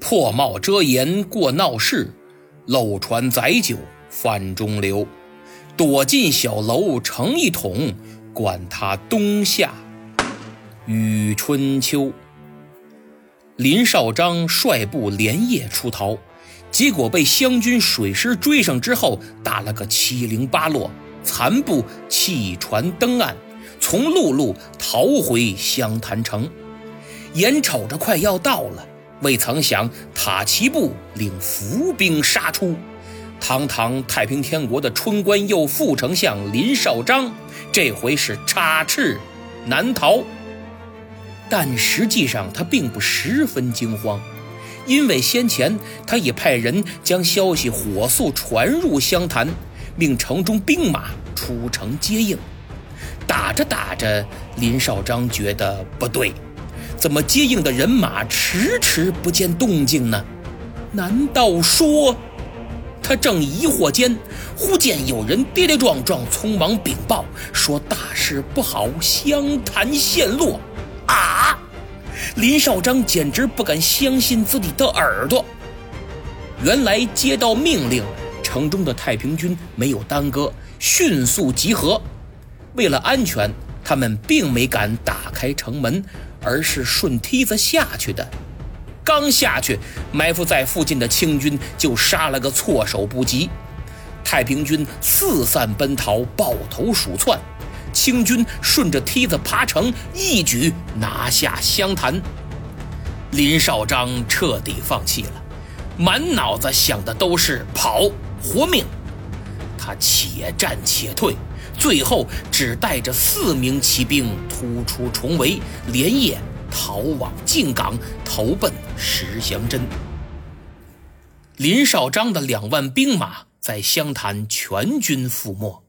破帽遮颜过闹市，漏船载酒泛中流。躲进小楼成一统，管他冬夏与春秋。林少章率部连夜出逃，结果被湘军水师追上之后，打了个七零八落，残部弃船登岸，从陆路逃回湘潭城。眼瞅着快要到了，未曾想塔奇部领伏兵杀出。堂堂太平天国的春官右副丞相林少章，这回是插翅难逃。但实际上他并不十分惊慌，因为先前他已派人将消息火速传入湘潭，命城中兵马出城接应。打着打着，林少章觉得不对，怎么接应的人马迟迟不见动静呢？难道说？他正疑惑间，忽见有人跌跌撞撞，匆忙禀报说：“大事不好，湘潭陷落！”啊！林少章简直不敢相信自己的耳朵。原来接到命令，城中的太平军没有耽搁，迅速集合。为了安全，他们并没敢打开城门，而是顺梯子下去的。刚下去，埋伏在附近的清军就杀了个措手不及，太平军四散奔逃，抱头鼠窜，清军顺着梯子爬城，一举拿下湘潭。林少章彻底放弃了，满脑子想的都是跑活命。他且战且退，最后只带着四名骑兵突出重围，连夜。逃往靖港，投奔石祥珍。林少章的两万兵马在湘潭全军覆没，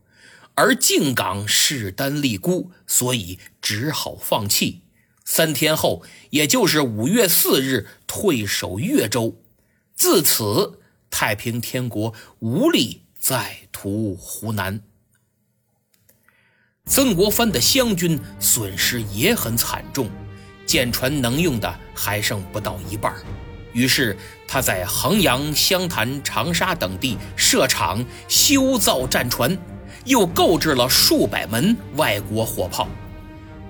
而靖港势单力孤，所以只好放弃。三天后，也就是五月四日，退守越州。自此，太平天国无力再图湖南。曾国藩的湘军损失也很惨重。舰船能用的还剩不到一半，于是他在衡阳、湘潭、长沙等地设厂修造战船，又购置了数百门外国火炮。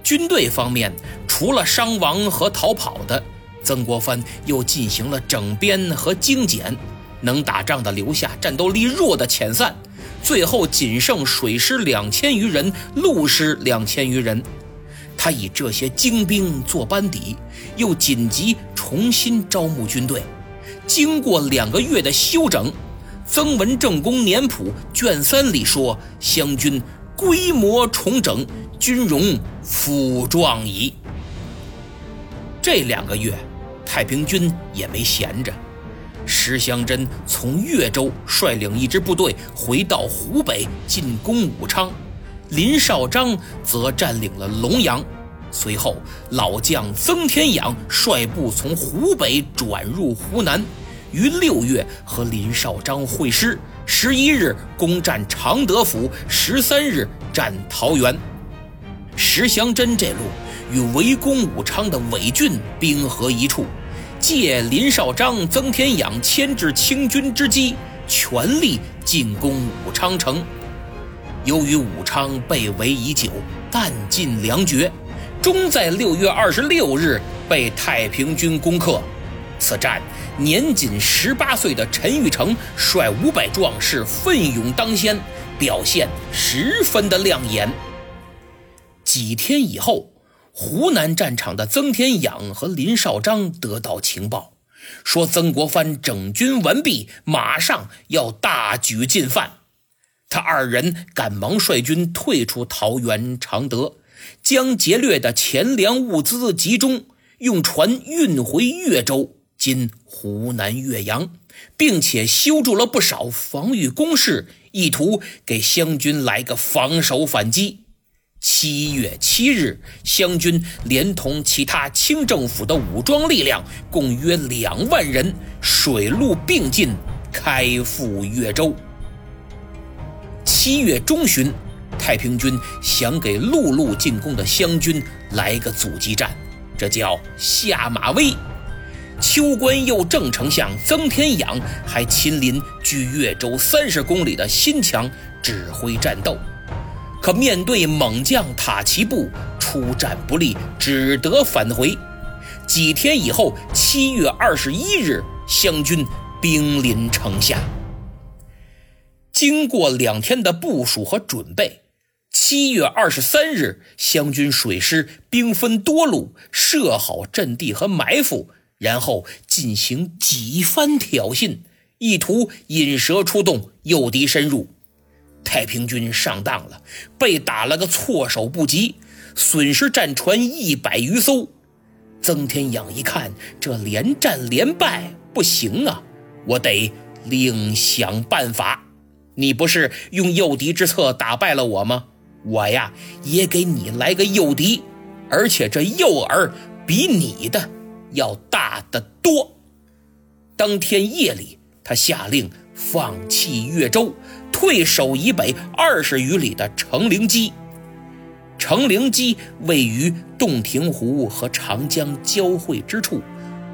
军队方面，除了伤亡和逃跑的，曾国藩又进行了整编和精简，能打仗的留下，战斗力弱的遣散，最后仅剩水师两千余人，陆师两千余人。他以这些精兵做班底，又紧急重新招募军队。经过两个月的休整，《曾文正公年谱》卷三里说：“湘军规模重整，军容复壮矣。”这两个月，太平军也没闲着。石祥珍从越州率领一支部队回到湖北进攻武昌。林少章则占领了龙阳，随后老将曾天养率部从湖北转入湖南，于六月和林少章会师，十一日攻占常德府，十三日占桃园。石祥珍这路与围攻武昌的伪军兵合一处，借林少章、曾天养牵制清军之机，全力进攻武昌城。由于武昌被围已久，弹尽粮绝，终在六月二十六日被太平军攻克。此战，年仅十八岁的陈玉成率五百壮士奋勇当先，表现十分的亮眼。几天以后，湖南战场的曾天养和林少章得到情报，说曾国藩整军完毕，马上要大举进犯。他二人赶忙率军退出桃园、常德，将劫掠的钱粮物资集中，用船运回越州（今湖南岳阳），并且修筑了不少防御工事，意图给湘军来个防守反击。七月七日，湘军连同其他清政府的武装力量，共约两万人，水陆并进，开赴越州。七月中旬，太平军想给陆路进攻的湘军来个阻击战，这叫下马威。秋官右正丞相曾天养还亲临距越州三十公里的新墙指挥战斗，可面对猛将塔奇布，出战不利，只得返回。几天以后，七月二十一日，湘军兵临城下。经过两天的部署和准备，七月二十三日，湘军水师兵分多路，设好阵地和埋伏。然后进行几番挑衅，意图引蛇出洞，诱敌深入。太平军上当了，被打了个措手不及，损失战船一百余艘。曾天养一看，这连战连败不行啊，我得另想办法。你不是用诱敌之策打败了我吗？我呀，也给你来个诱敌，而且这诱饵比你的。要大得多。当天夜里，他下令放弃越州，退守以北二十余里的成陵矶。成陵矶位于洞庭湖和长江交汇之处，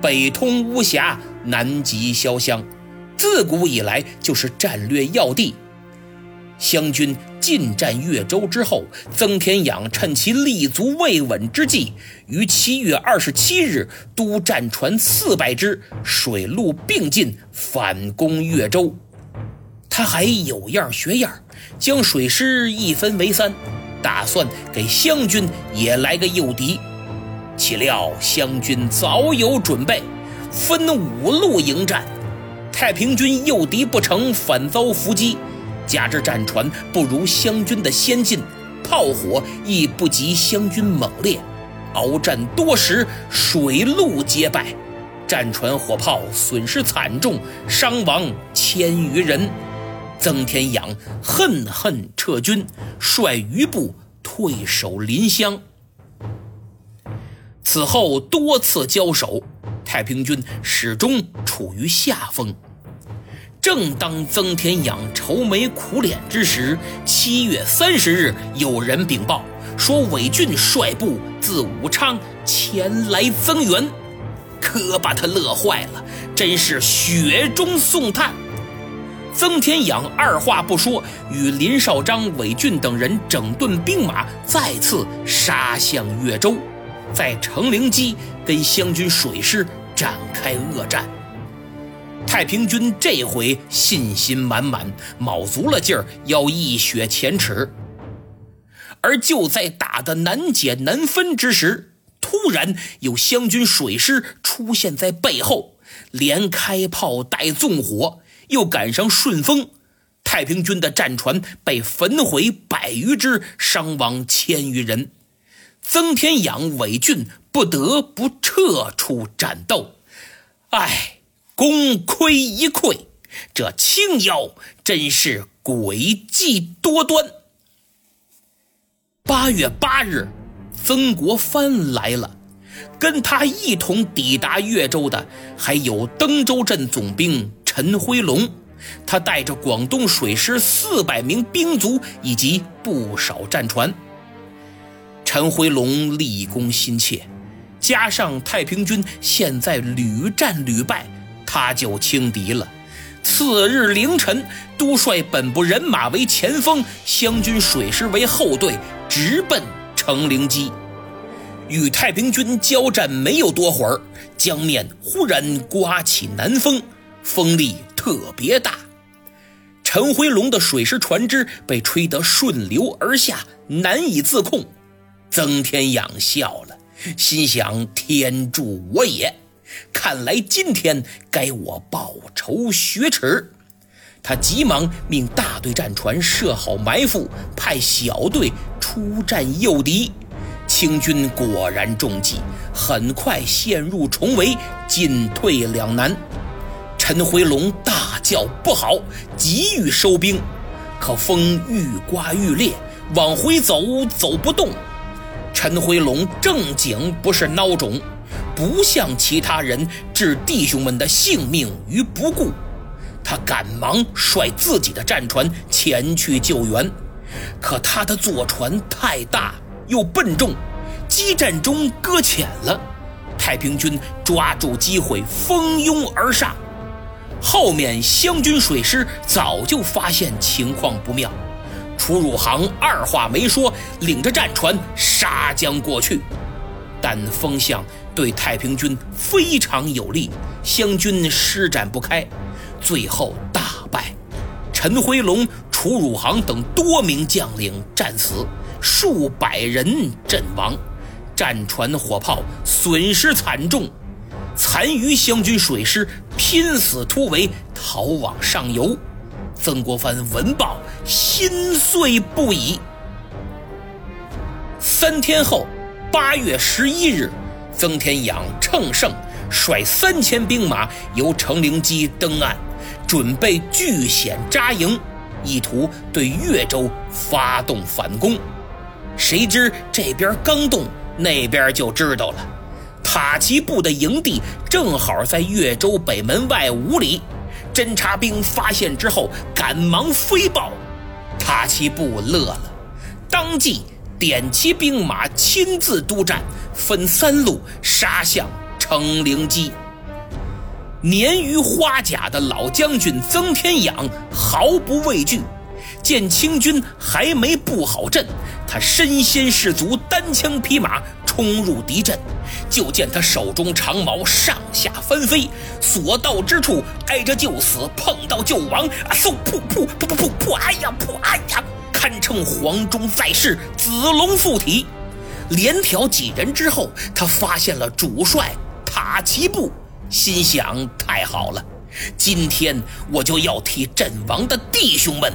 北通巫峡，南极潇湘，自古以来就是战略要地。湘军进占越州之后，曾天养趁其立足未稳之际，于七月二十七日督战船四百只，水陆并进反攻越州。他还有样学样，将水师一分为三，打算给湘军也来个诱敌。岂料湘军早有准备，分五路迎战，太平军诱敌不成，反遭伏击。加之战船不如湘军的先进，炮火亦不及湘军猛烈，鏖战多时，水陆皆败，战船火炮损失惨重，伤亡千余人。曾天养恨恨撤军，率余部退守临湘。此后多次交手，太平军始终处于下风。正当曾天养愁眉苦脸之时，七月三十日，有人禀报说韦俊率部自武昌前来增援，可把他乐坏了，真是雪中送炭。曾天养二话不说，与林绍章、韦俊等人整顿兵马，再次杀向越州，在成陵矶跟湘军水师展开恶战。太平军这回信心满满，卯足了劲儿要一雪前耻。而就在打得难解难分之时，突然有湘军水师出现在背后，连开炮带纵火，又赶上顺风，太平军的战船被焚毁百余只，伤亡千余人。曾天养、韦俊不得不撤出战斗。唉。功亏一篑，这青妖真是诡计多端。八月八日，曾国藩来了，跟他一同抵达越州的还有登州镇总兵陈辉龙，他带着广东水师四百名兵卒以及不少战船。陈辉龙立功心切，加上太平军现在屡战屡败。他就轻敌了。次日凌晨，督率本部人马为前锋，湘军水师为后队，直奔成陵矶。与太平军交战没有多会儿，江面忽然刮起南风，风力特别大。陈辉龙的水师船只被吹得顺流而下，难以自控。曾天养笑了，心想：天助我也。看来今天该我报仇雪耻。他急忙命大队战船设好埋伏，派小队出战诱敌。清军果然中计，很快陷入重围，进退两难。陈辉龙大叫不好，急欲收兵，可风愈刮愈烈，往回走走不动。陈辉龙正经不是孬种。不像其他人置弟兄们的性命于不顾，他赶忙率自己的战船前去救援。可他的坐船太大又笨重，激战中搁浅了。太平军抓住机会蜂拥而上。后面湘军水师早就发现情况不妙，楚汝航二话没说，领着战船杀将过去。但风向对太平军非常有利，湘军施展不开，最后大败。陈辉龙、楚汝航等多名将领战死，数百人阵亡，战船火炮损失惨重。残余湘军水师拼死突围，逃往上游。曾国藩闻报，心碎不已。三天后，八月十一日，曾天养乘胜率三千兵马由程灵基登岸，准备据险扎营，意图对越州发动反攻。谁知这边刚动，那边就知道了。塔奇布的营地正好在越州北门外五里，侦察兵发现之后赶忙飞报，塔奇布乐了，当即点齐兵马亲自督战，分三路杀向程灵基。年逾花甲的老将军曾天养毫不畏惧，见清军还没布好阵，他身先士卒，单枪匹马冲入敌阵。就见他手中长矛上下翻飞，所到之处挨着就死，碰到就亡，啊！嗖！噗噗噗噗噗噗！哎呀！噗！哎呀！堪称黄忠在世，子龙附体。连挑几人之后，他发现了主帅塔奇布，心想：太好了，今天我就要替阵亡的弟兄们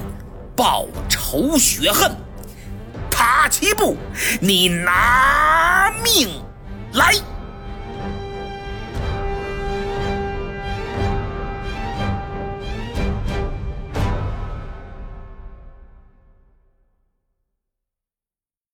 报仇雪恨。塔奇布，你拿命！来。